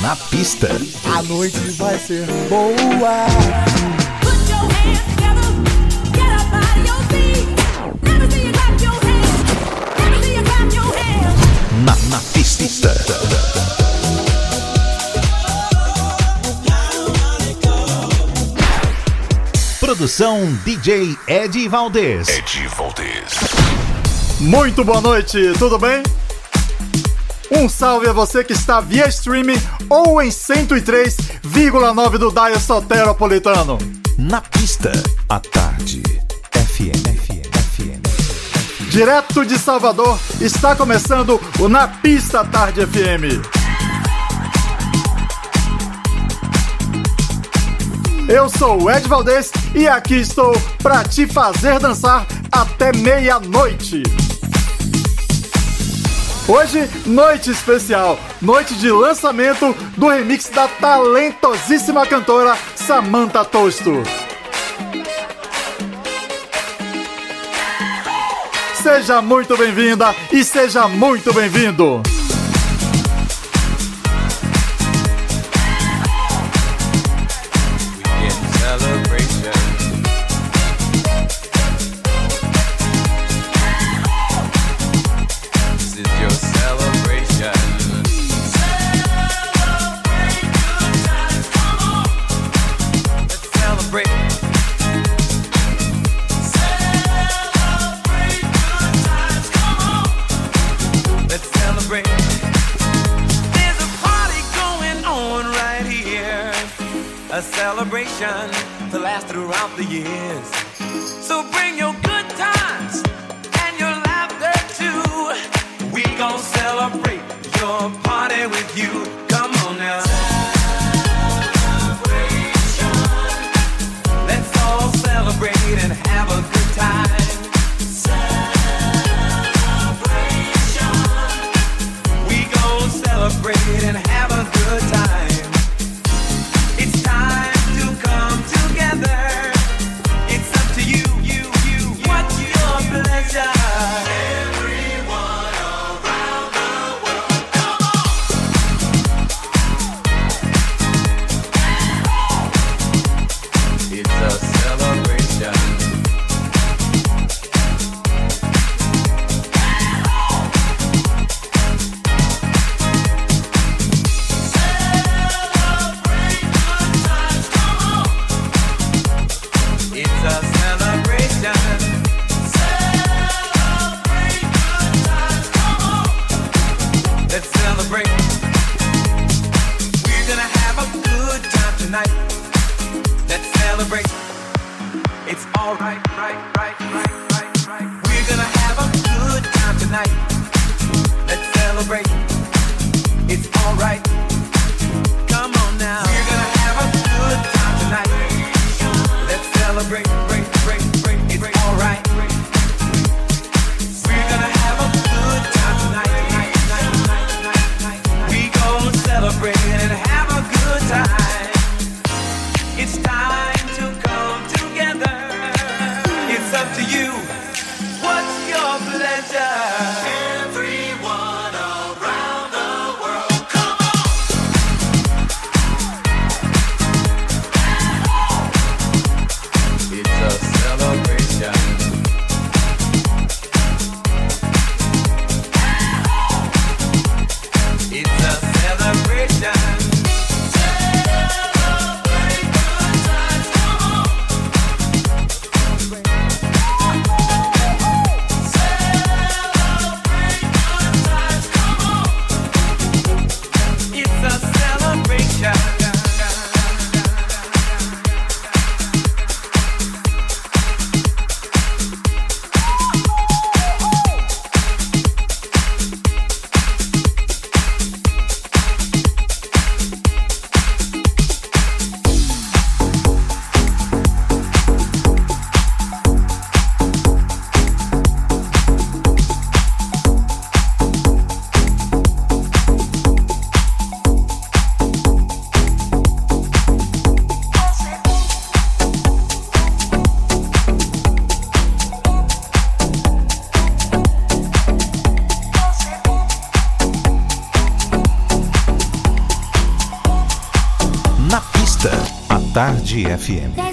Na pista. A noite vai ser boa. Na, na pista. Produção DJ Ed Valdez. Ed Valdez. Muito boa noite, tudo bem? Um salve a você que está via streaming ou em 103,9 do Dial Soteropolitano. Na pista, à tarde. FM, FM, FM. Direto de Salvador, está começando o Na Pista Tarde FM. Eu sou o Ed Valdez e aqui estou para te fazer dançar até meia-noite. Hoje, noite especial, noite de lançamento do remix da talentosíssima cantora Samantha Tosto. Seja muito bem-vinda e seja muito bem-vindo. 100.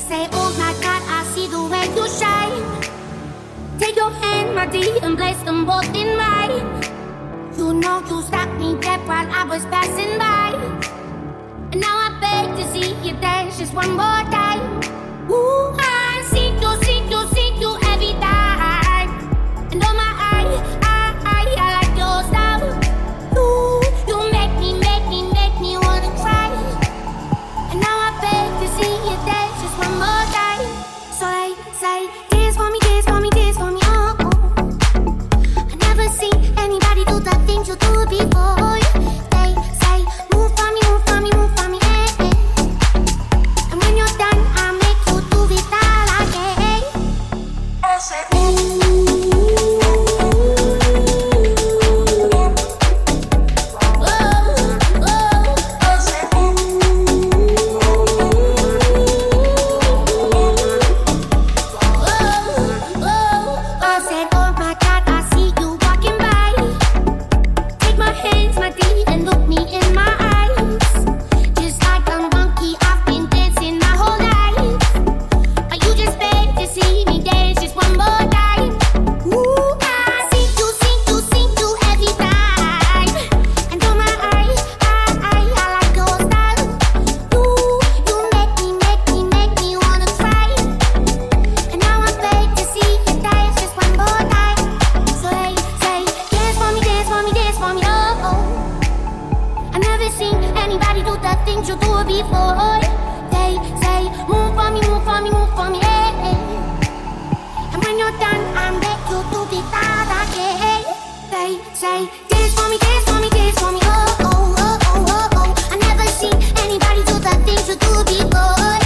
Do the before.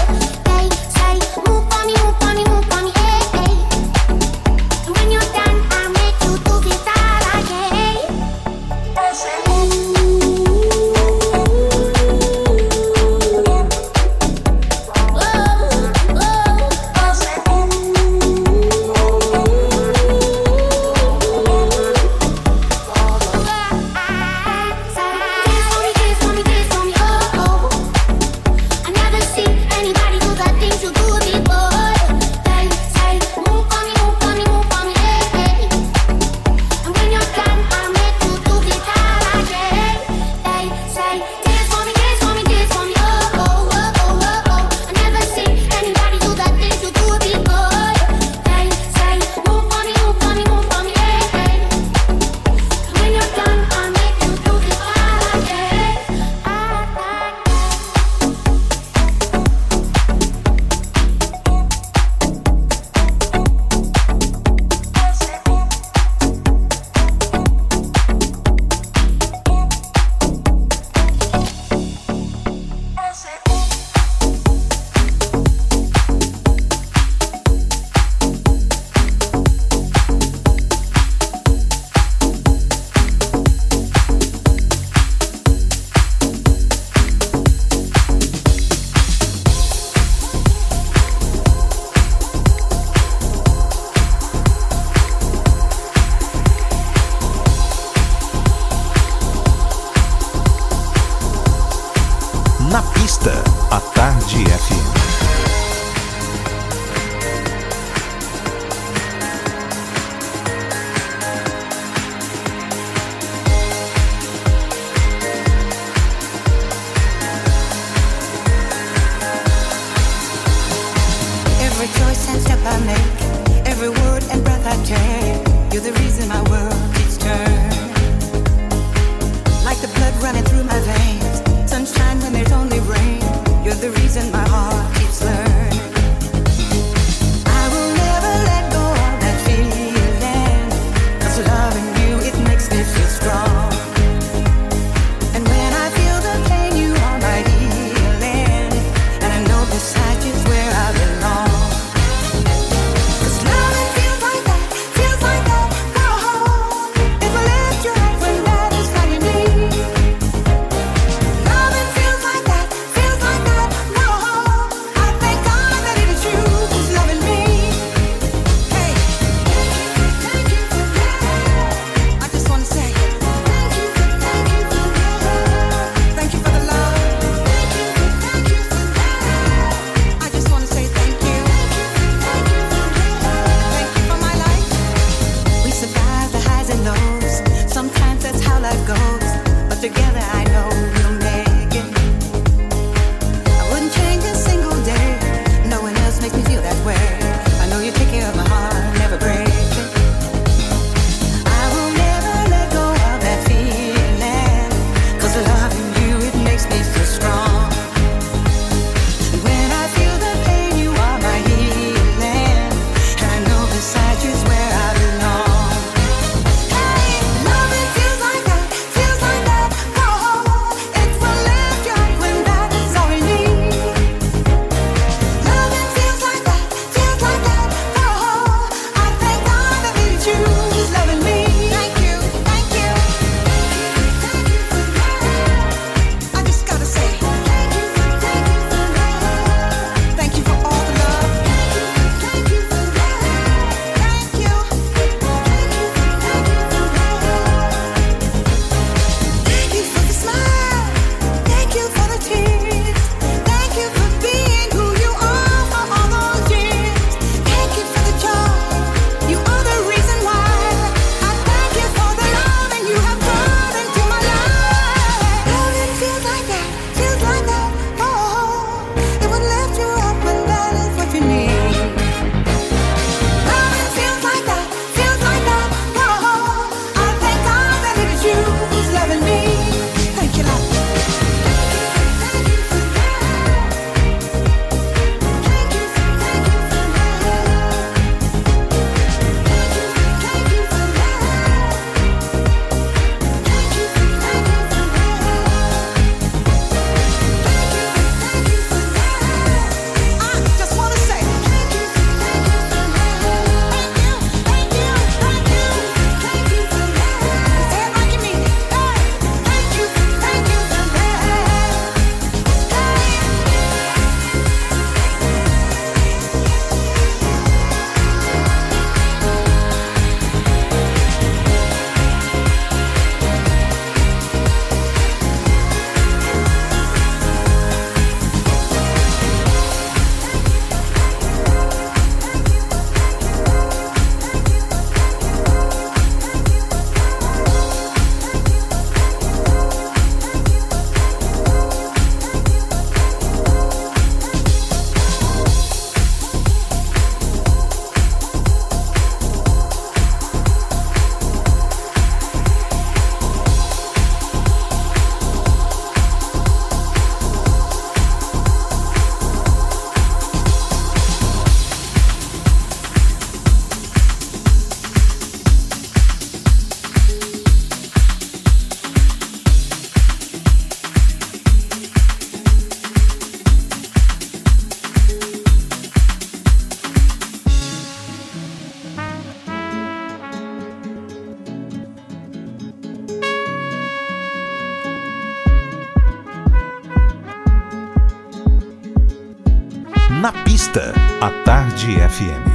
Tarde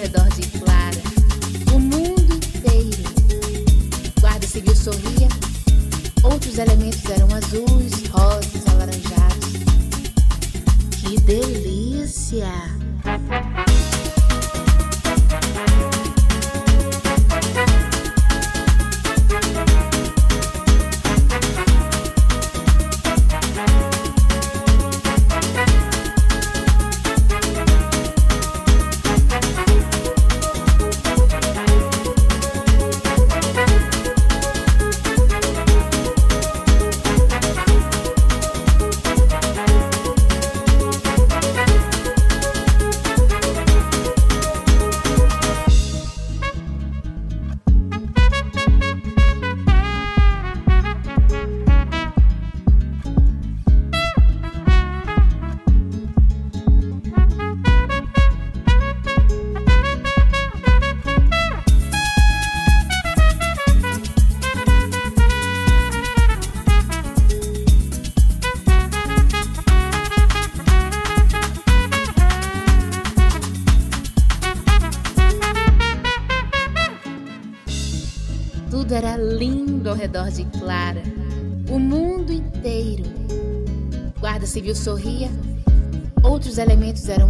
redor de redor de Clara. O mundo inteiro. Guarda civil sorria. Outros elementos eram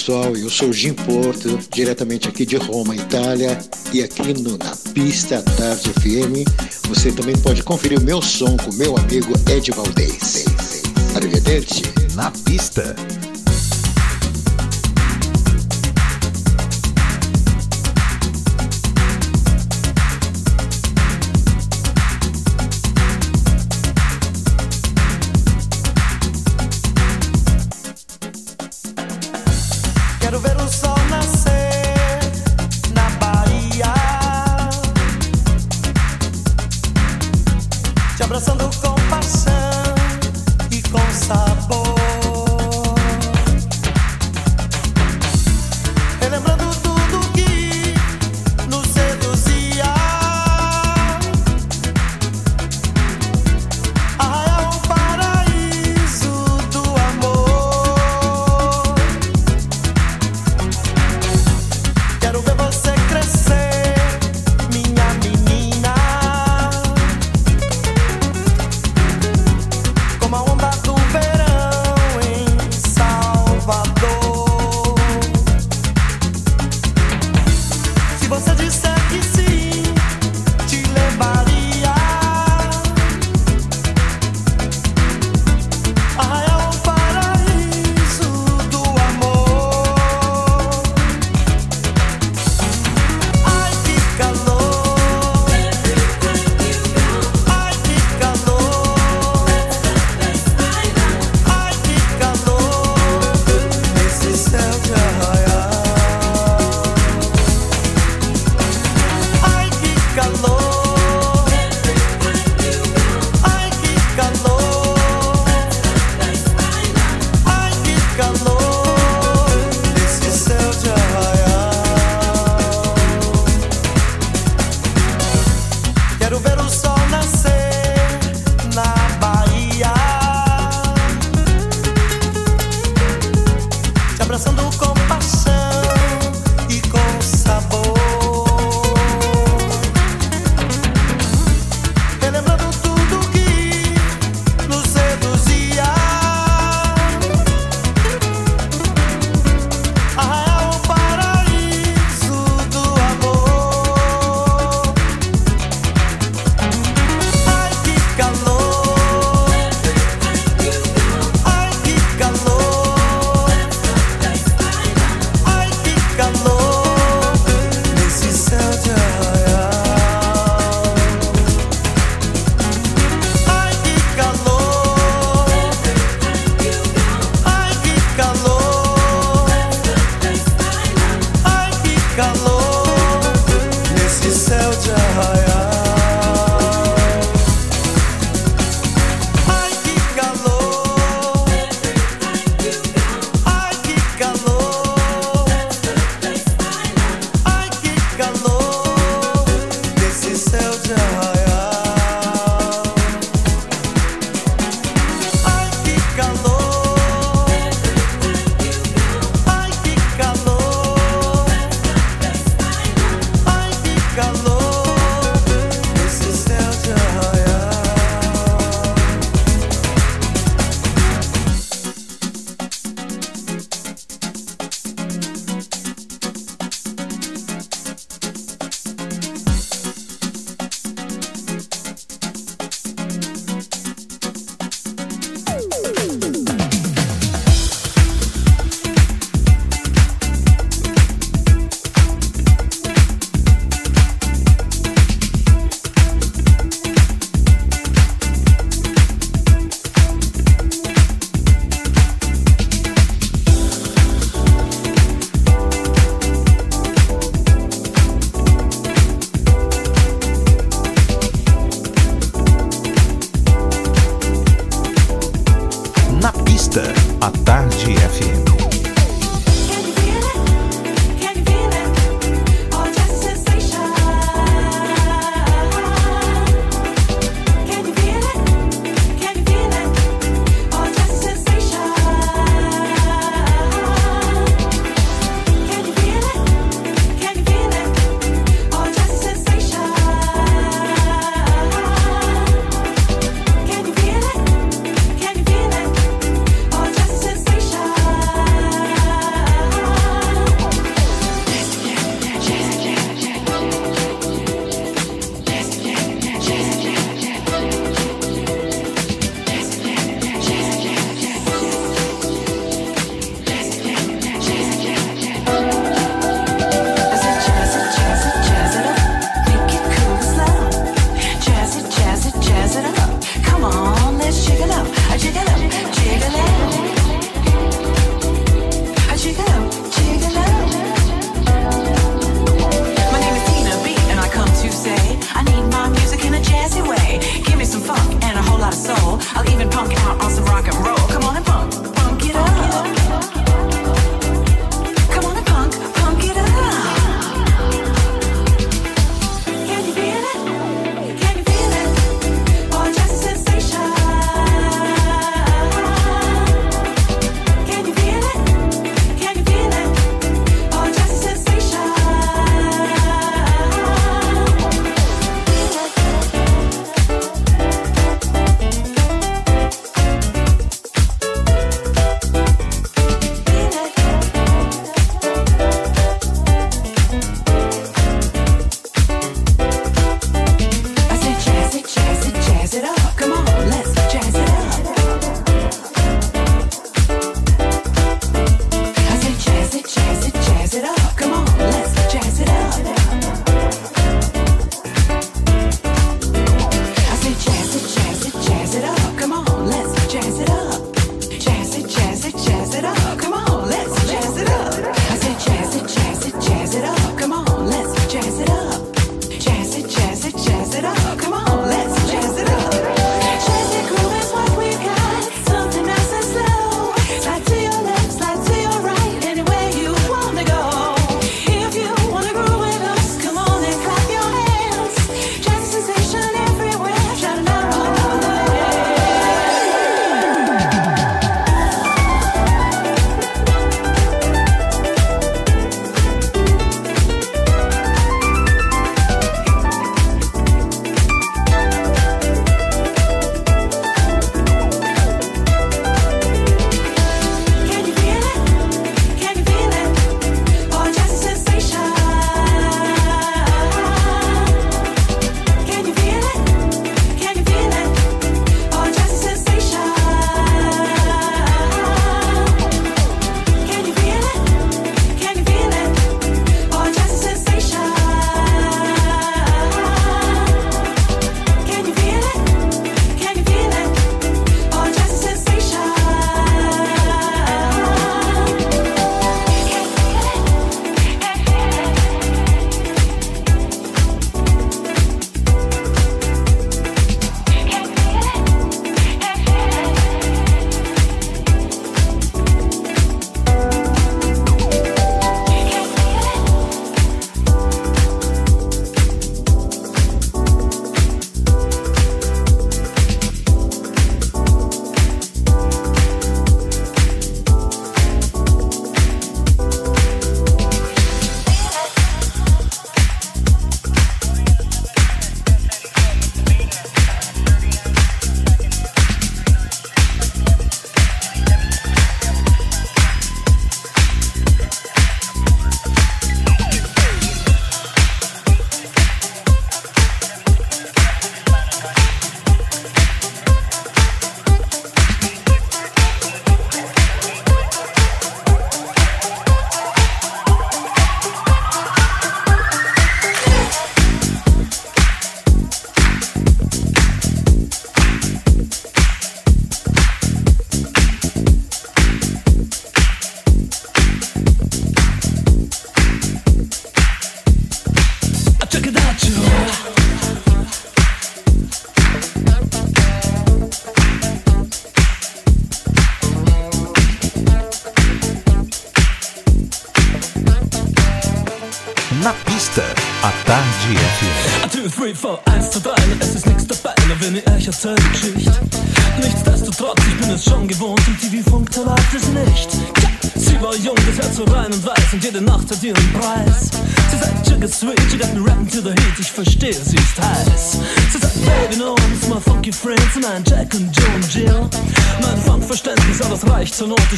pessoal, eu sou Jim Porto, diretamente aqui de Roma, Itália, e aqui no Na Pista Tarde FM você também pode conferir o meu som com meu amigo Ed Valdez. Arrivederci. Na pista,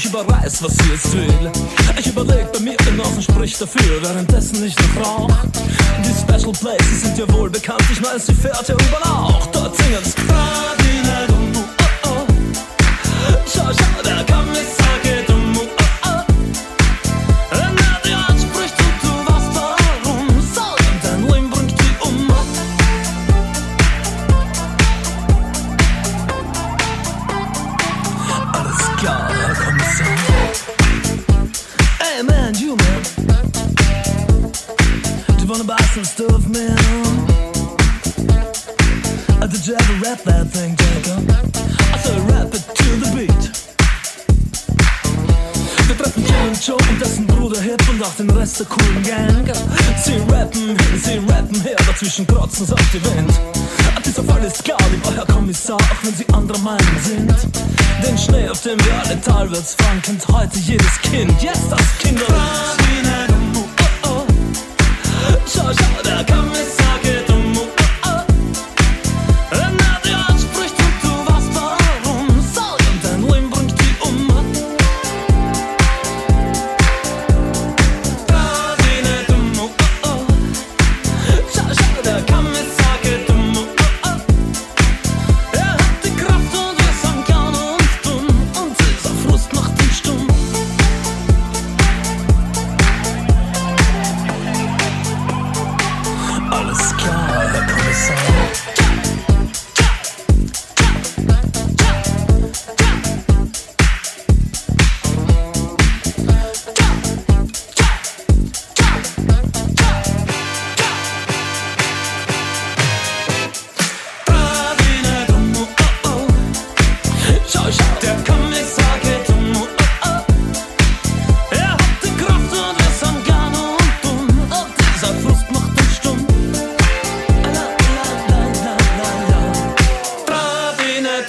Ich überreiß, was sie jetzt will. Ich überleg bei mir genossen, sprich dafür, währenddessen ich noch rauch. Die Special Places sind ja wohl bekannt. Ich weiß, sie fährt ja Meilen sind. Denn Schnee, auf dem wir alle teilweise fahren, heute jedes Kind. Jetzt yes, das Kinderlied.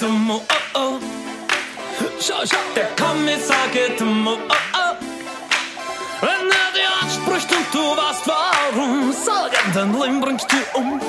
zum oh oh. Schau, schau, der Kommissar geht zum oh oh. Wenn er dir anspricht und du weißt warum, sag ihm, dein Leben bringst du um.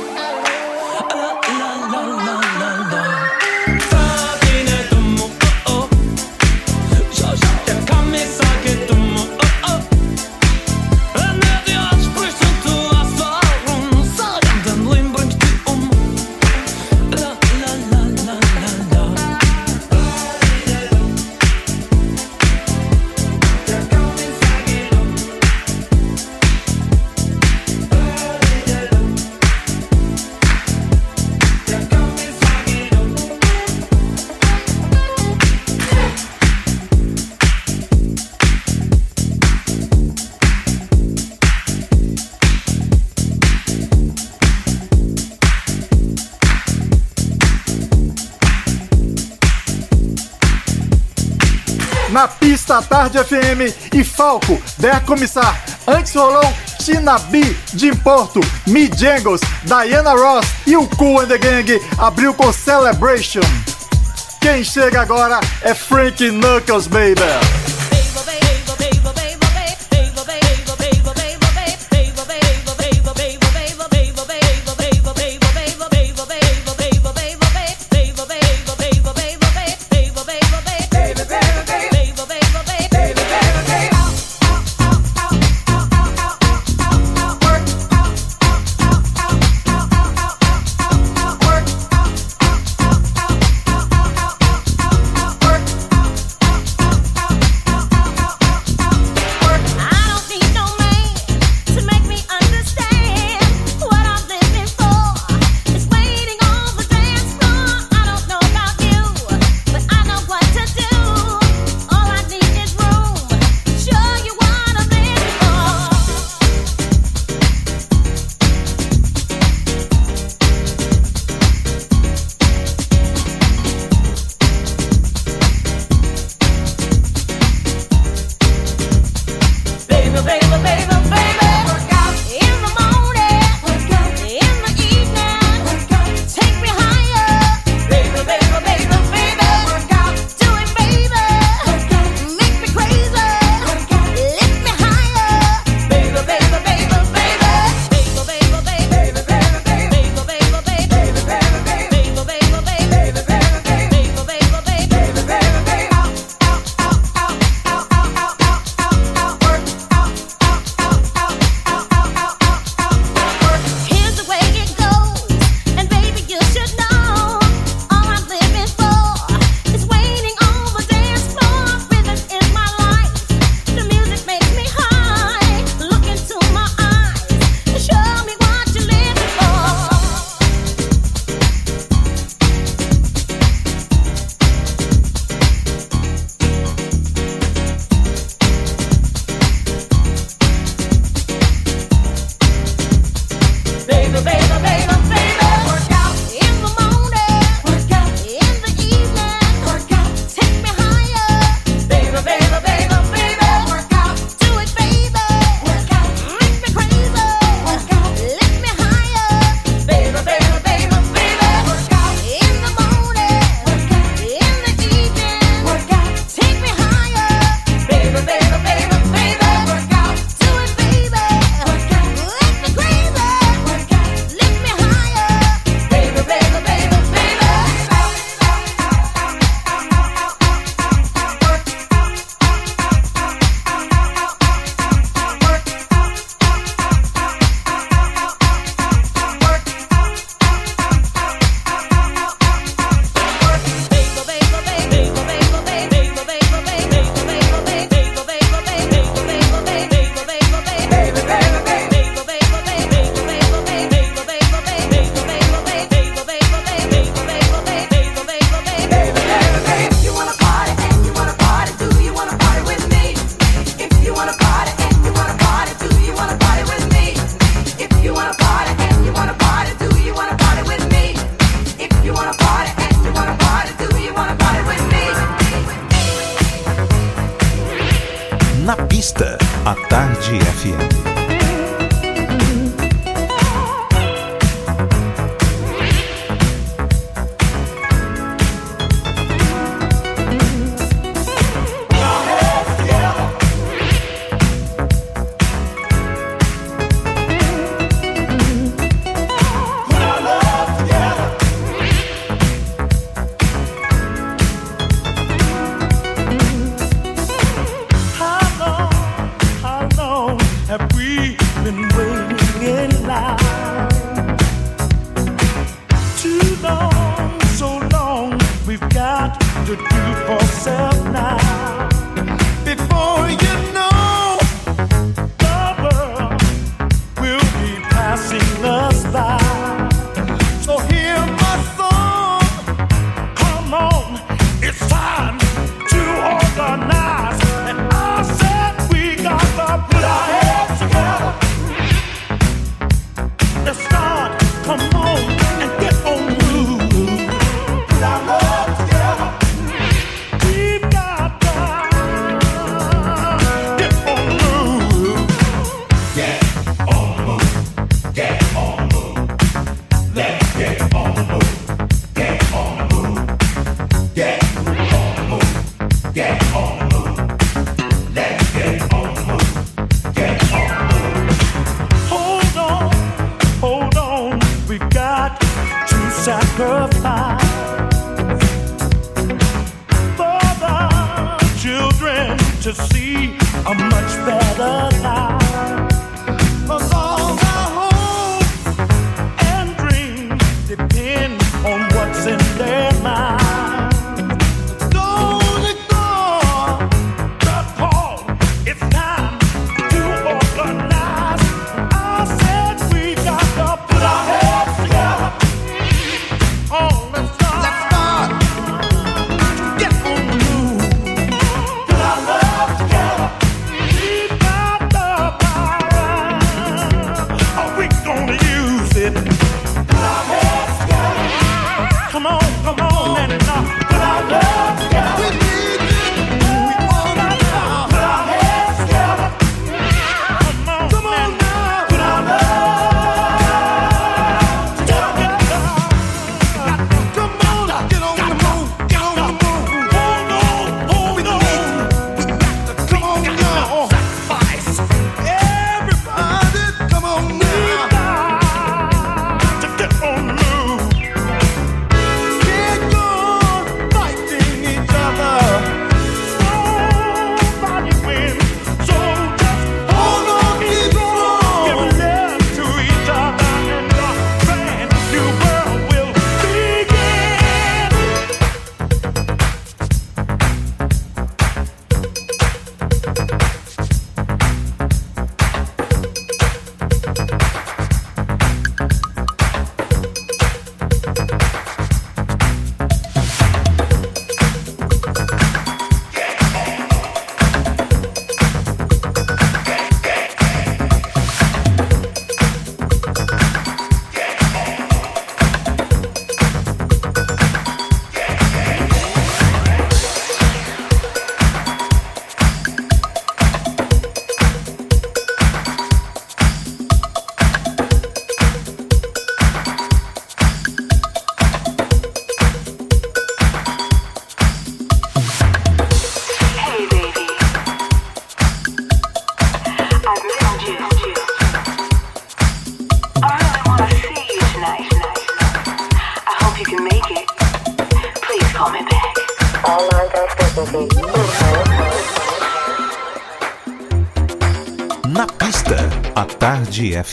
da Tarde FM e Falco, Der Comissar. Antes rolou Tina B, de Porto, Me Jangles, Diana Ross e o Cool and the Gang abriu com Celebration. Quem chega agora é Frank Knuckles, baby.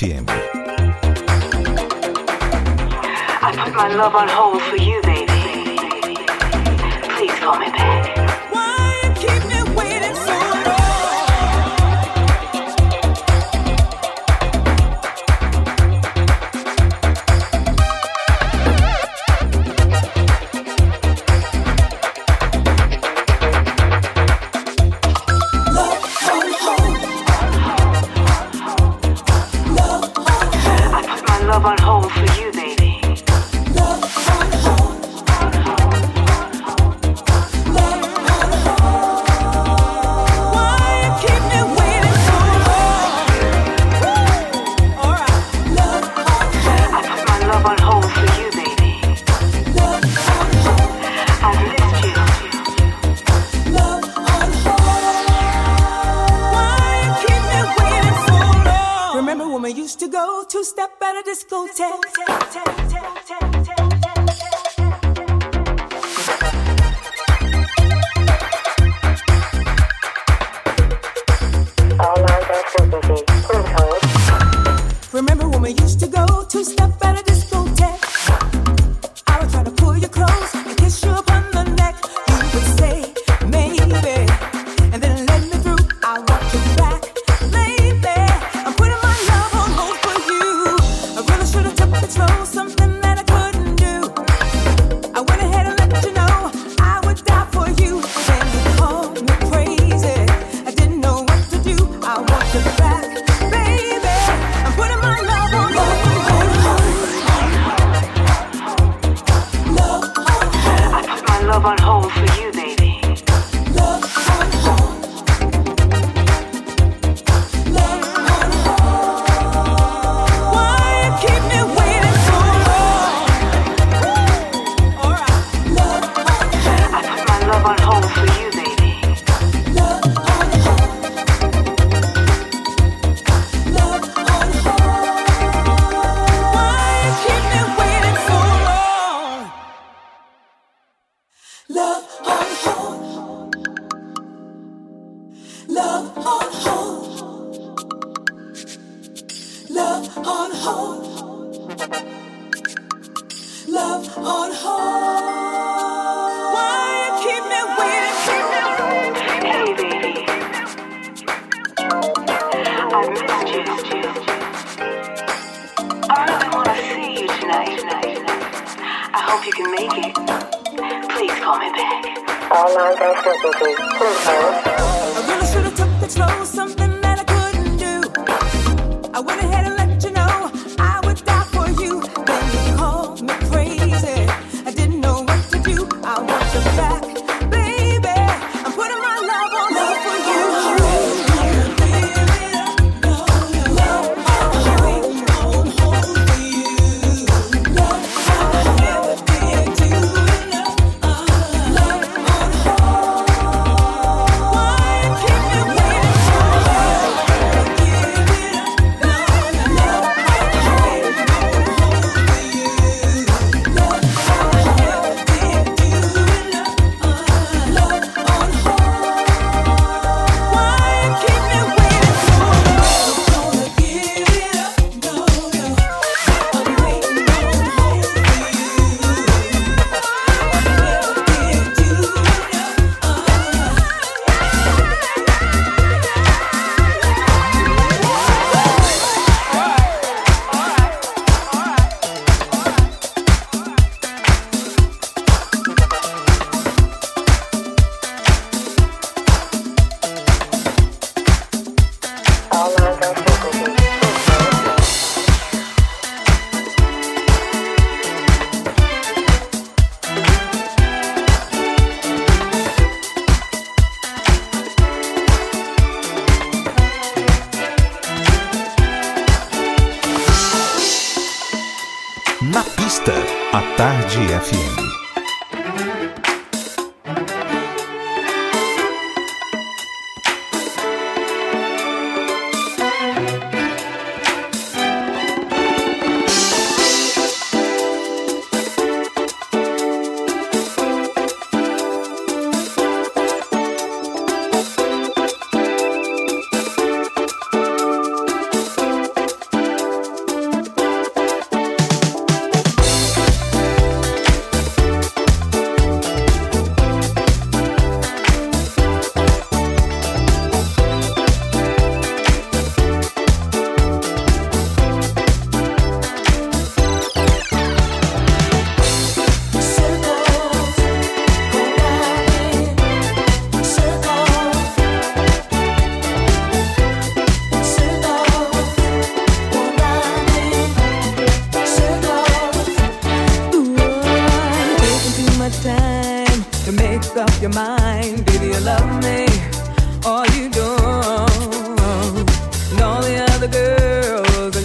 Tarde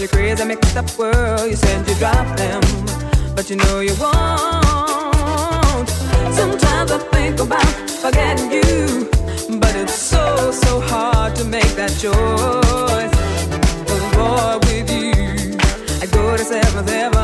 you crazy, mixed up world. You said you drop them, but you know you won't. Sometimes I think about forgetting you, but it's so, so hard to make that choice. Cause boy, with you, I go to seventh heaven.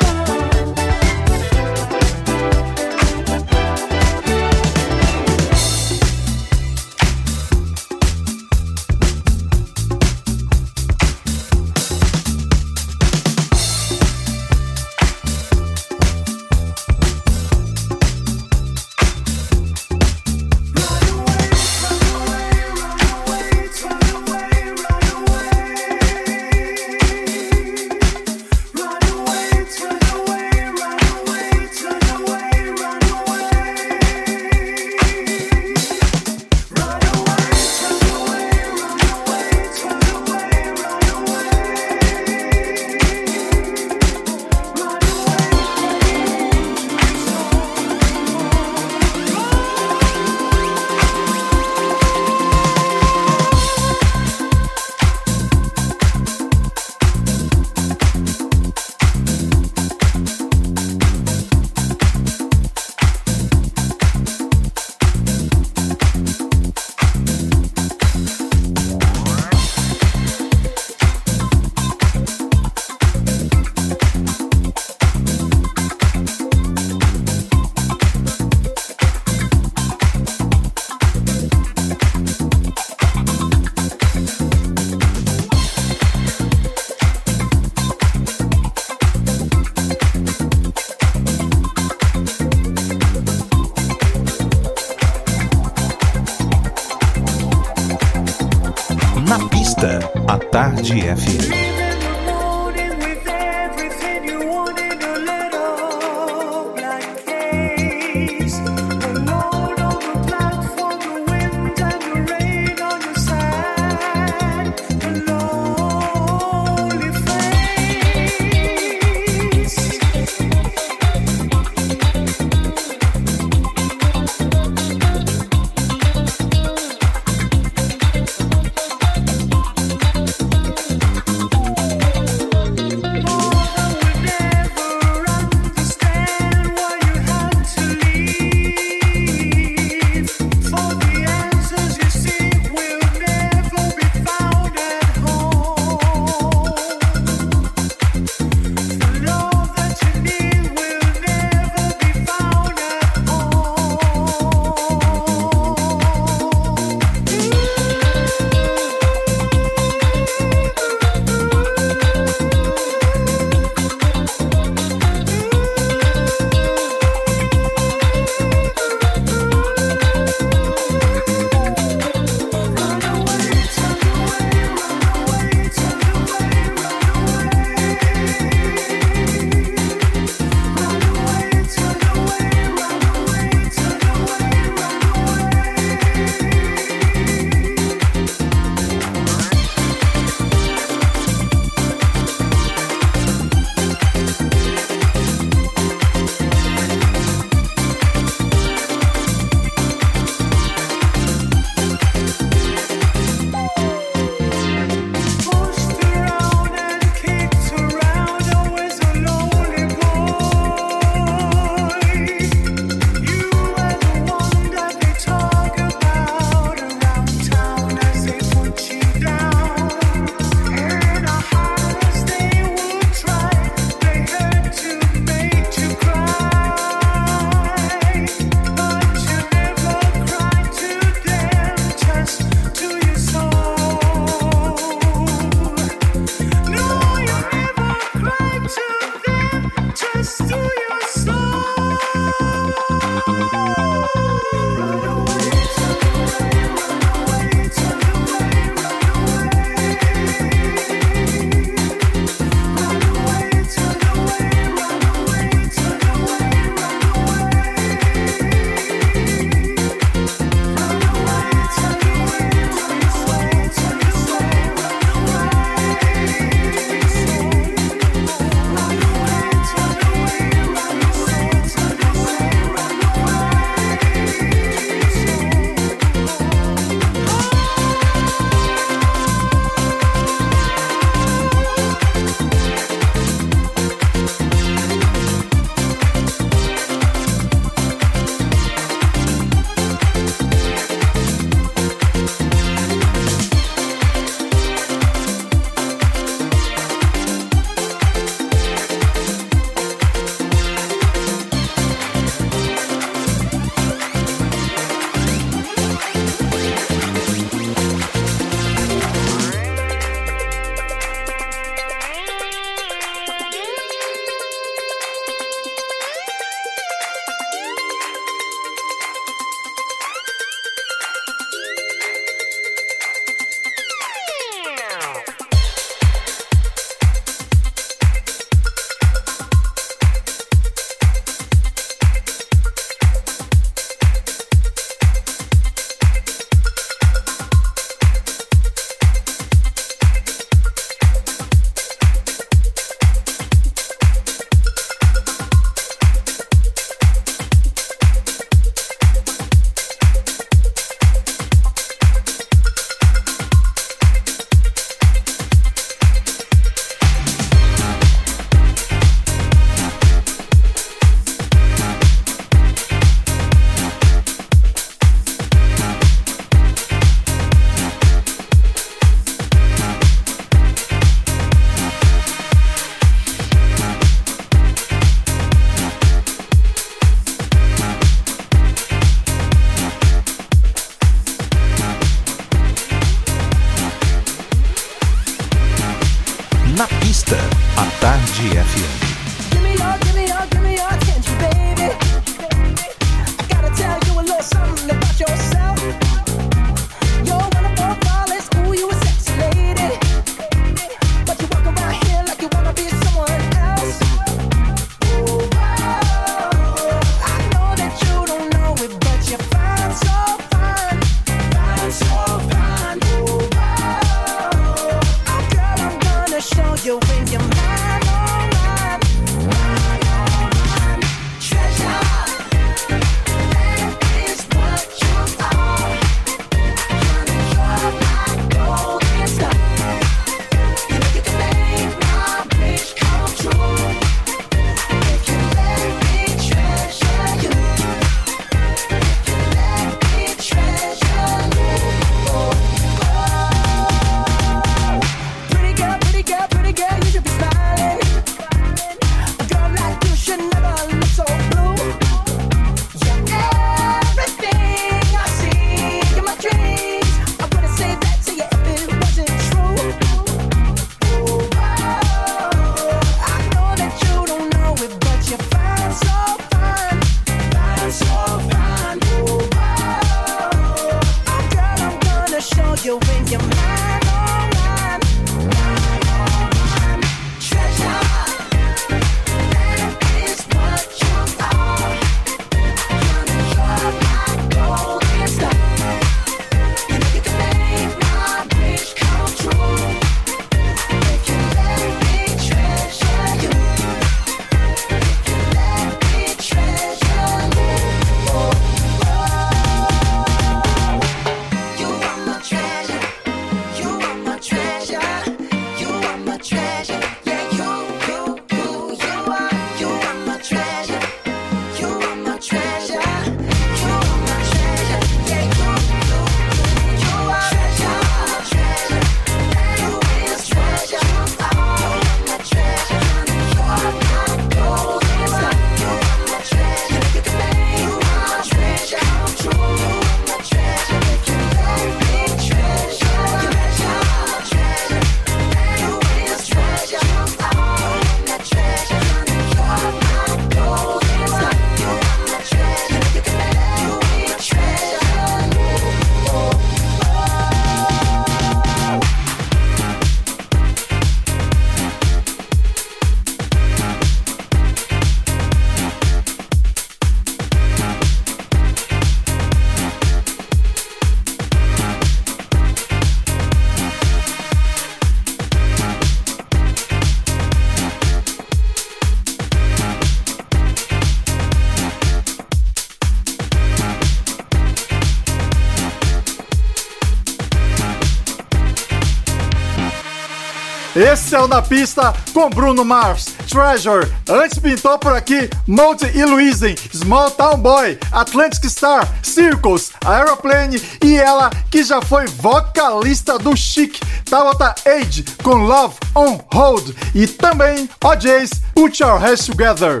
Esse é o Na Pista com Bruno Mars, Treasure. Antes pintou por aqui Monty e Louisen, Small Town Boy, Atlantic Star, Circles, Aeroplane e ela que já foi vocalista do Chic, Tabata Age com Love on Hold e também OJ's Put Your Hands Together.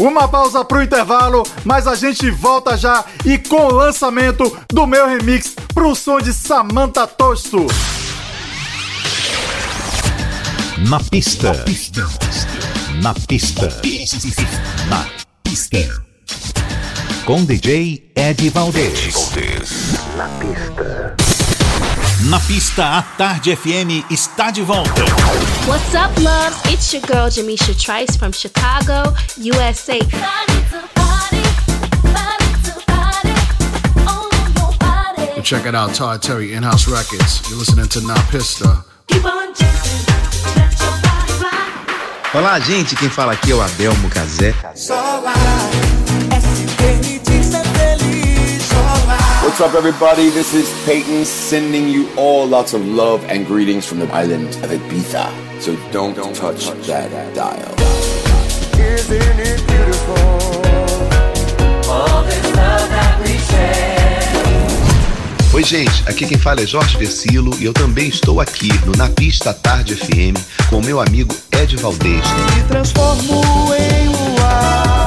Uma pausa pro intervalo, mas a gente volta já e com o lançamento do meu remix pro som de Samantha Tosto. Na pista. Na pista. Na pista. Com DJ Ed Valdez. Na pista. Na pista, a Tarde FM está de volta. What's up, loves? It's your girl Jamisha Trice from Chicago, USA. Check it out, Todd Terry, In-House Records. You're listening to Na Pista. Olá, gente. Quem fala aqui é o Adelmo Cazé. What's up, everybody? This is Peyton sending you all lots of love and greetings from the island of Ibiza. So don't, touch, that dial. Isn't it beautiful? All this love that we share. Oi, gente. Aqui quem fala é Jorge Versilo e eu também estou aqui no Na Pista Tarde FM com o meu amigo Ed Valdez. Me transformo em luar.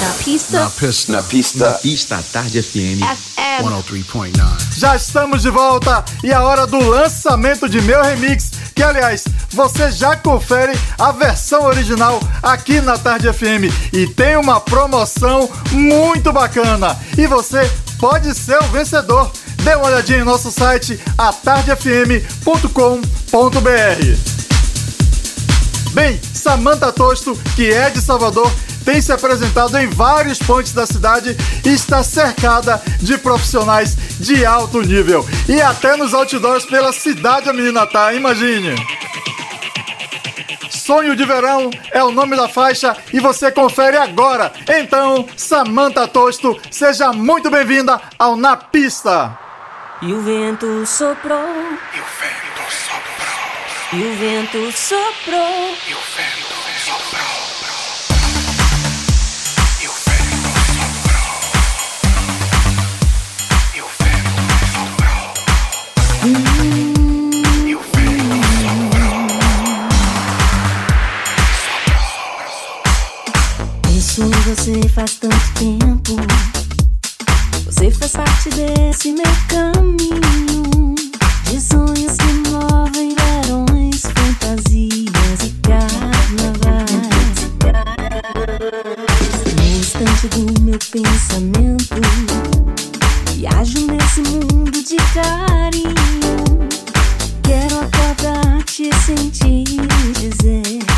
Na pista. Na Pista. Na pista. Na Pista Tarde FM FM. 103.9. Já estamos de volta e a hora do lançamento de meu remix, que aliás, você já confere a versão original aqui na Tarde FM e tem uma promoção muito bacana. E você pode ser o vencedor. Dê uma olhadinha em nosso site atardefm.com.br. Bem, Samantha Tosto, que é de Salvador, tem se apresentado em vários pontos da cidade e está cercada de profissionais de alto nível. E até nos outdoors pela cidade a menina tá, imagine. Sonho de Verão é o nome da faixa e você confere agora. Então, Samantha Tosto, seja muito bem-vinda ao Na Pista. E o vento soprou. E o vento soprou. E o vento soprou. E o vento soprou. Você faz tanto tempo. Você faz parte desse meu caminho. De sonhos que movem verões, fantasias e carnavais. No instante do meu pensamento, viajo nesse mundo de carinho. Quero acordar, te sentir, dizer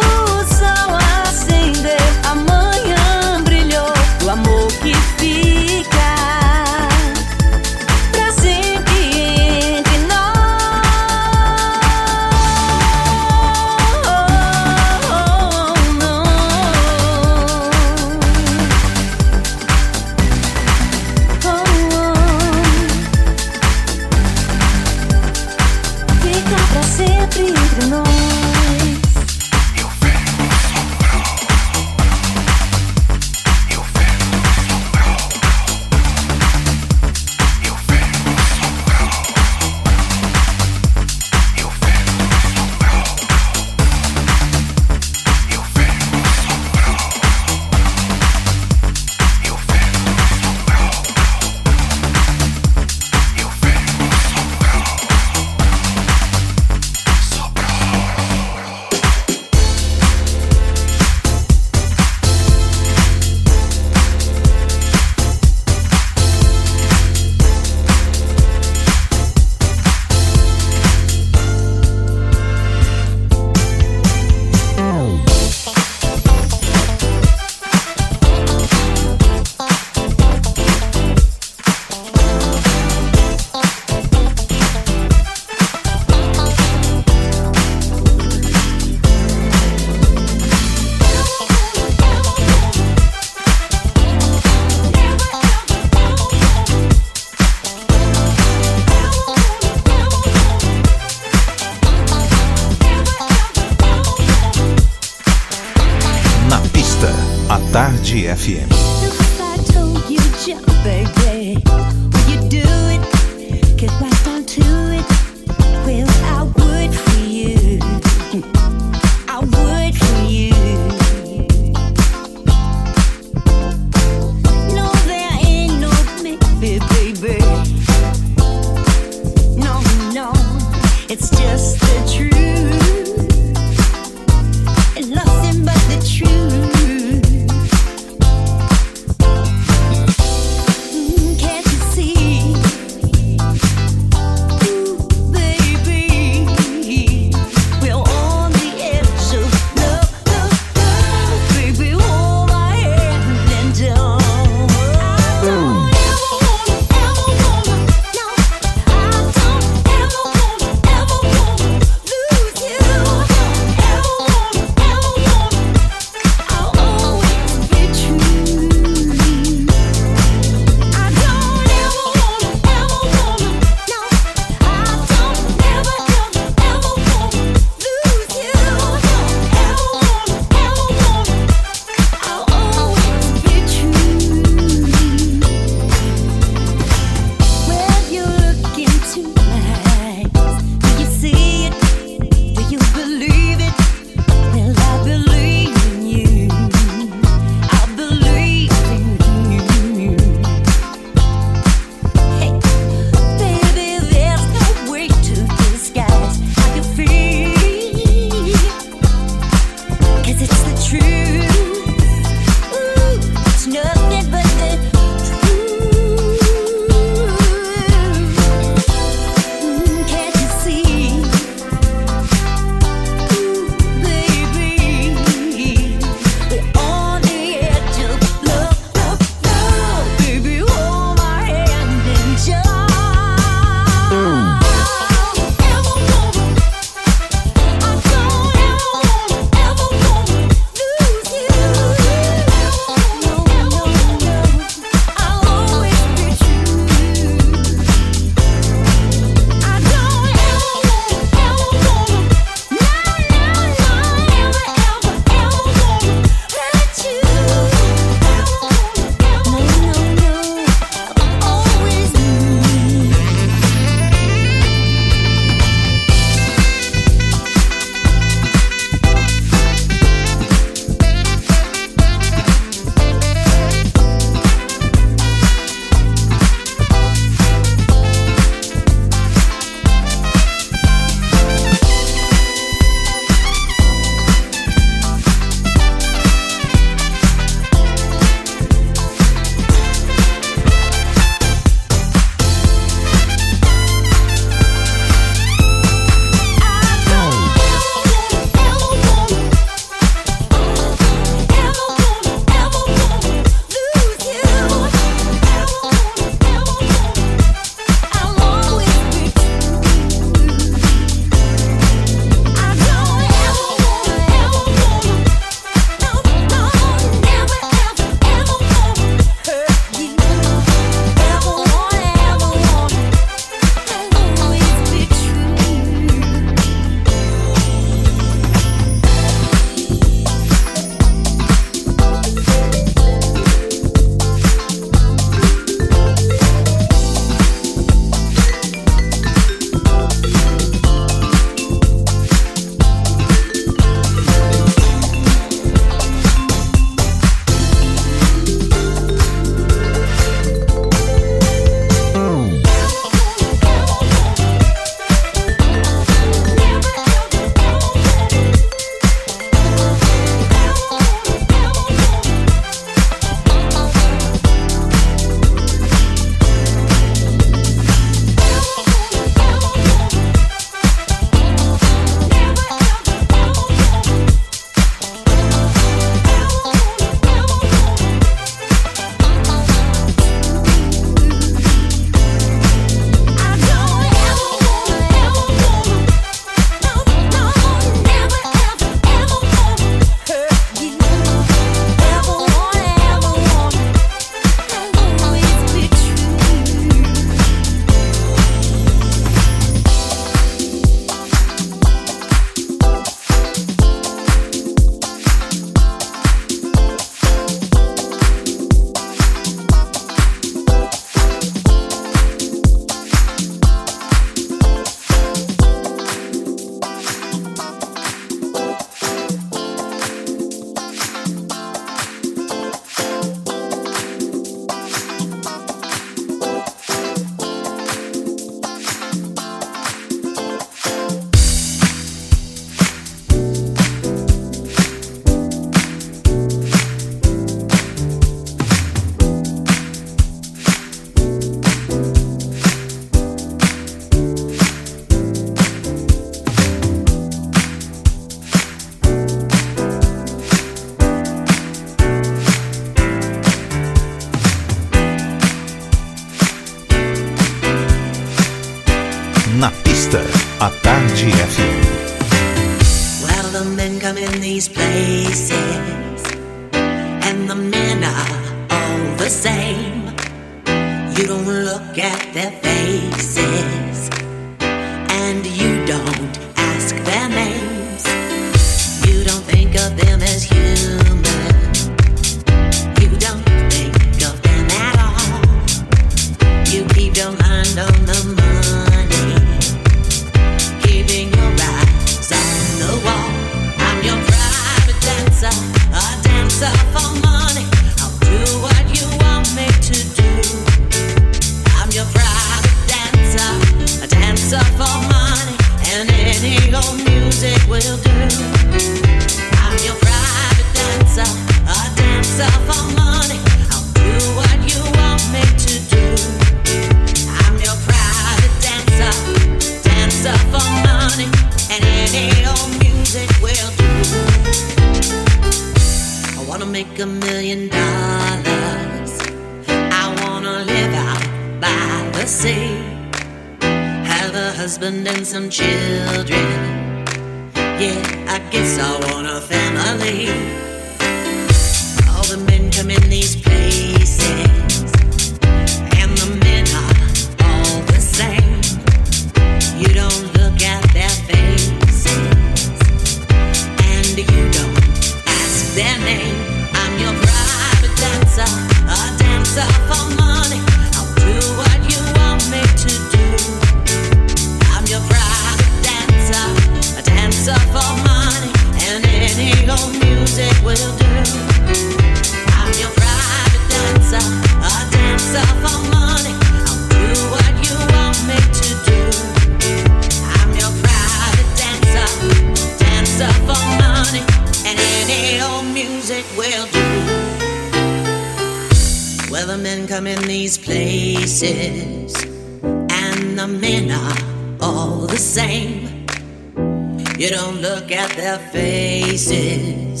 at their faces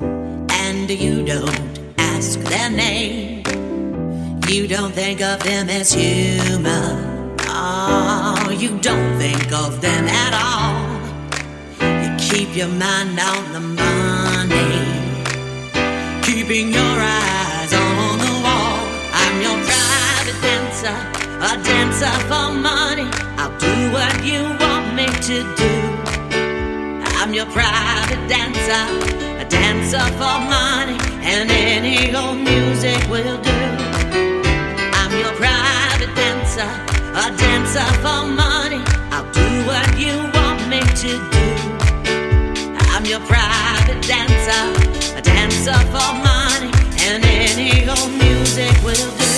and you don't ask their name. You don't think of them as human. Oh, you don't think of them at all. You keep your mind on the money, keeping your eyes on the wall. I'm your private dancer, a dancer for money. I'll do what you want me to do. I'm your private dancer, a dancer for money, and any old music will do. I'm your private dancer, a dancer for money. I'll do what you want me to do. I'm your private dancer, a dancer for money, and any old music will do.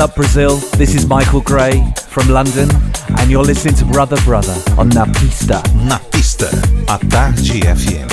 up, Brazil? This is Michael Gray from London, and you're listening to Brother Brother on Napista. Napista, Na Pista, a Tarde FM.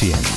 100.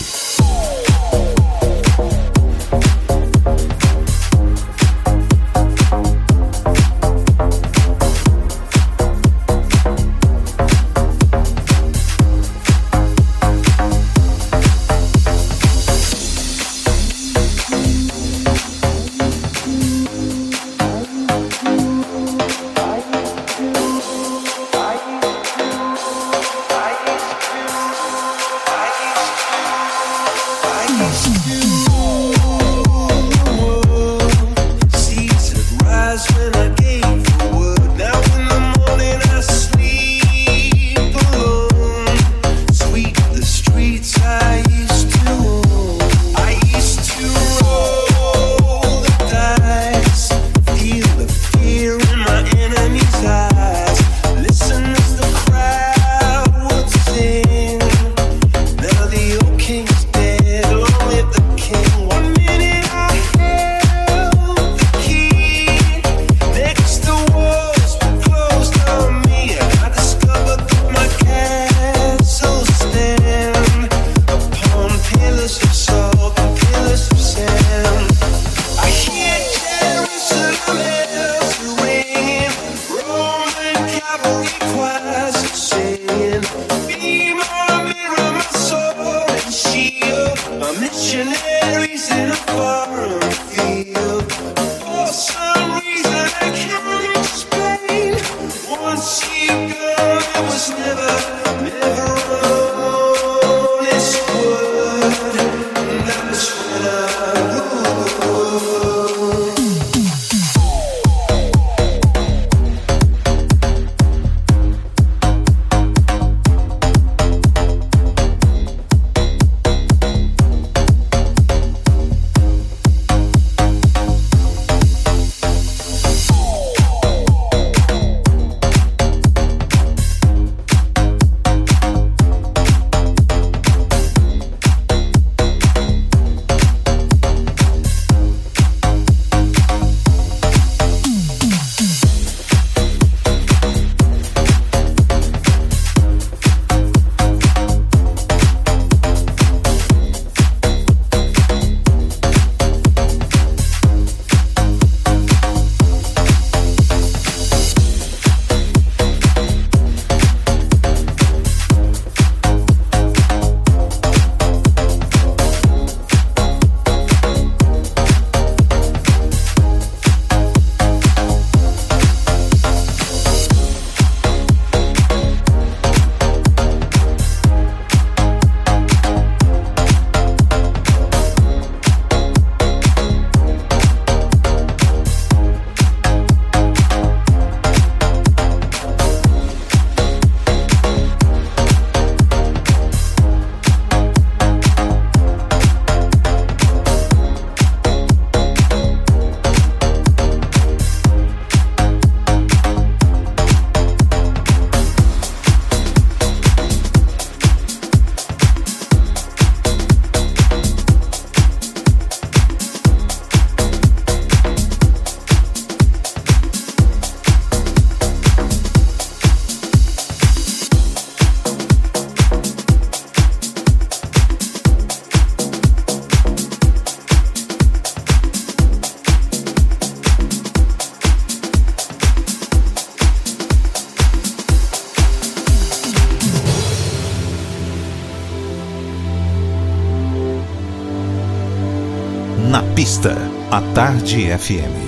Tarde FM.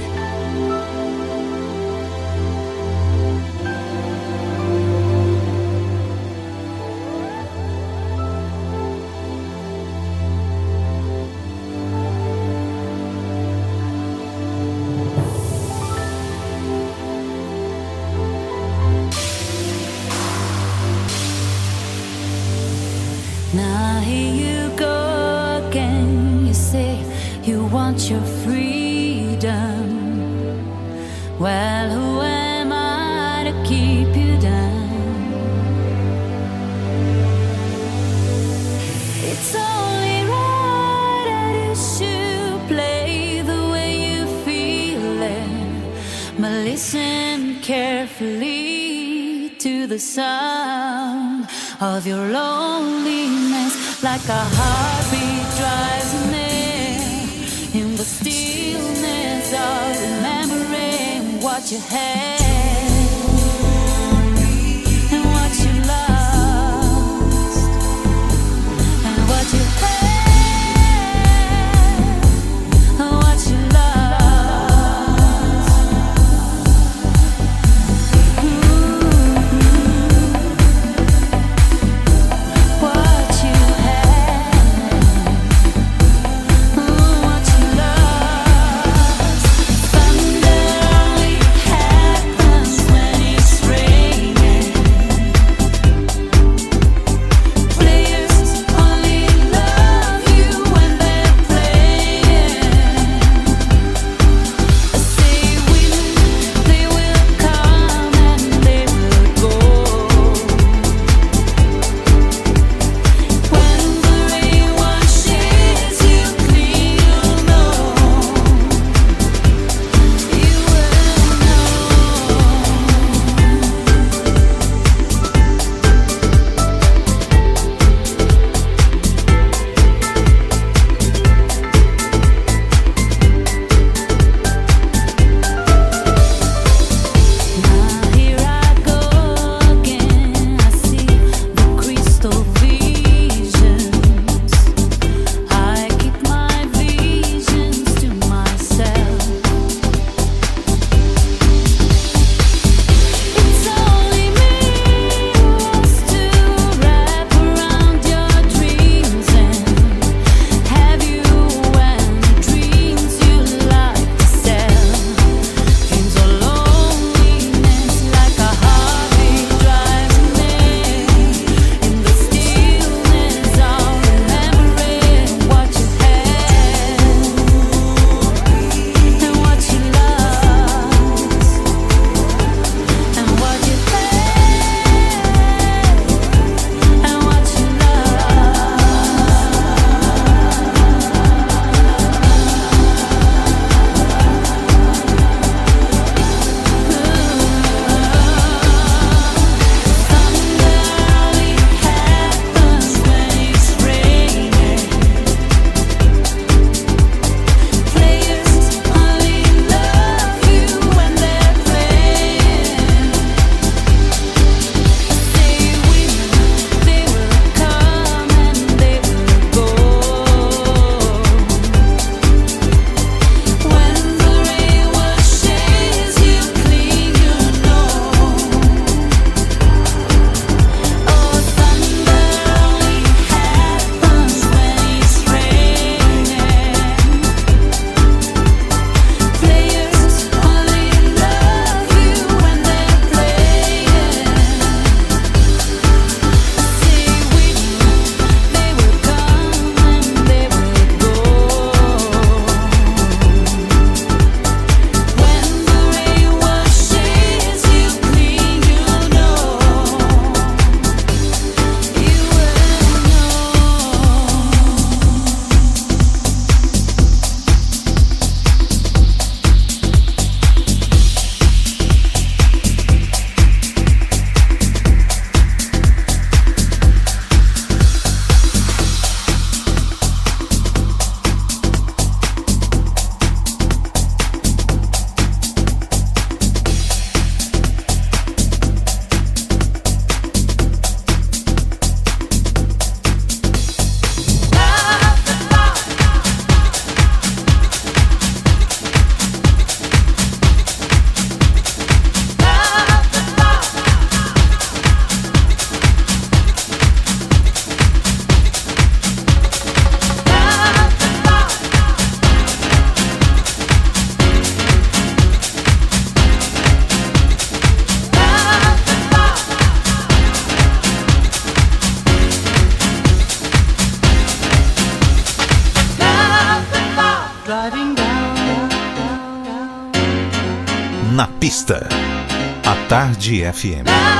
Tarde FM.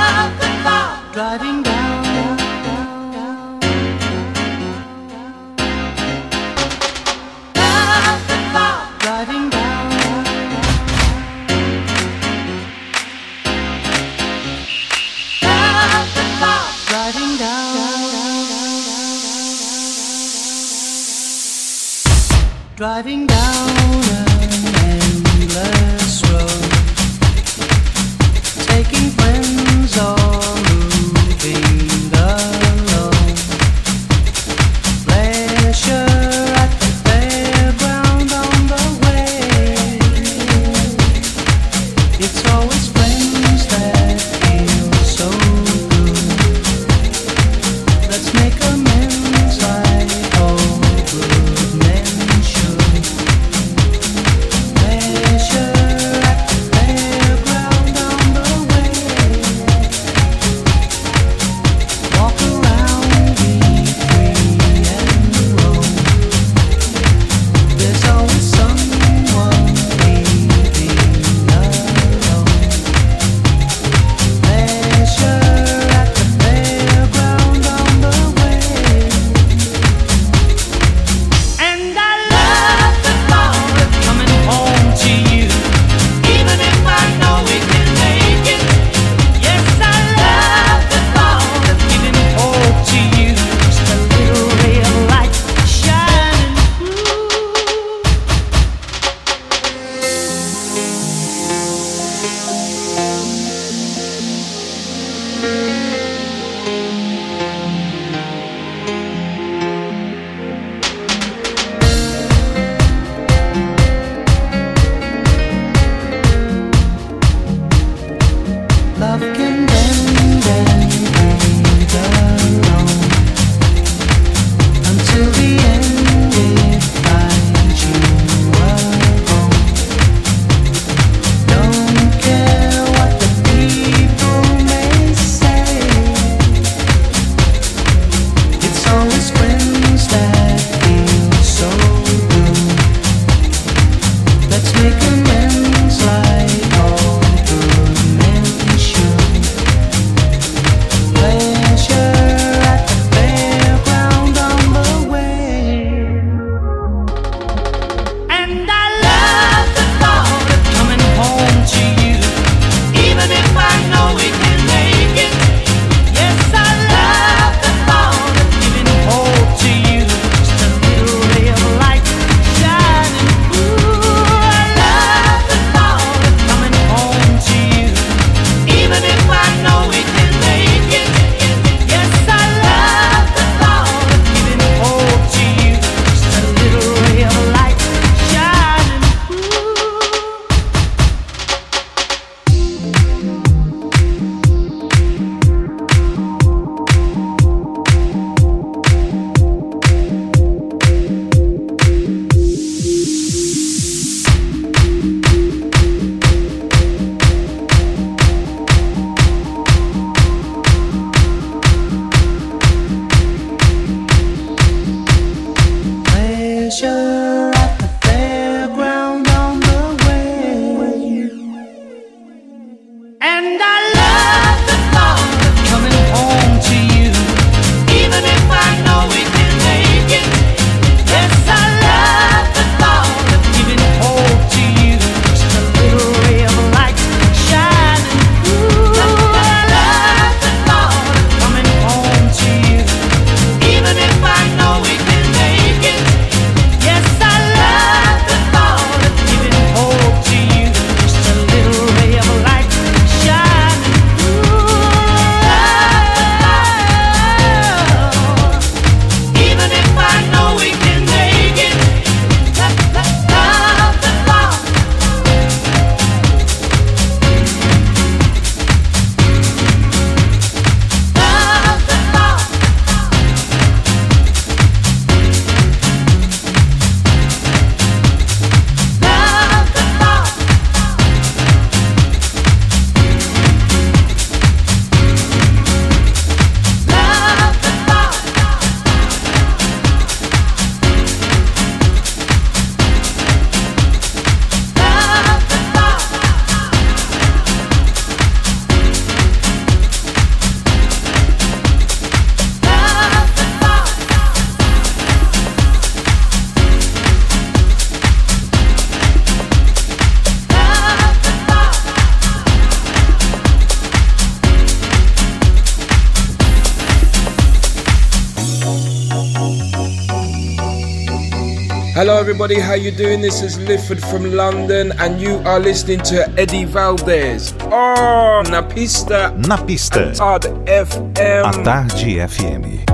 Everybody, how you doing? This is Lifford from London and you are listening to Eddie Valdez. Oh, na pista. Na pista. Tarde FM. A Tarde FM.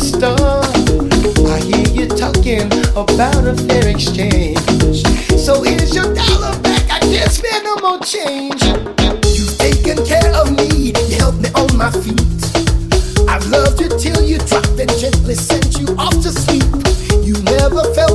I hear you talking about a fair exchange. So here's your dollar back. I can't spend no more change. You've taken care of me. You helped me on my feet. I've loved you till you dropped and gently sent you off to sleep. You never felt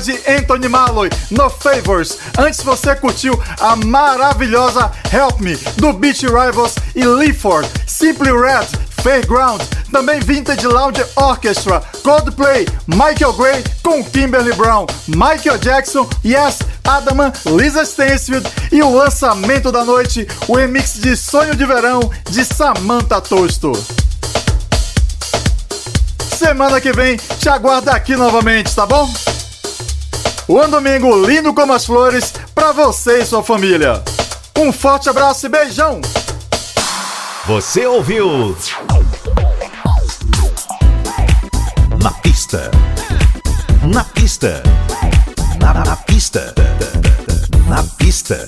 de Anthony Malloy, No Favors. Antes você curtiu a maravilhosa Help Me, do Beach Rivals e Leaford. Simply Red, Fairground, também Vintage Lounge Orchestra, Coldplay, Michael Gray com Kimberly Brown, Michael Jackson, Yes, Adaman, Lisa Stansfield e o lançamento da noite, o remix de Sonho de Verão de Samantha Tosto. Semana que vem te aguardo aqui novamente, tá bom? Um domingo lindo como as flores pra você e sua família. Um forte abraço e beijão! Você ouviu? Na pista. Na pista. Na, na pista. Na pista.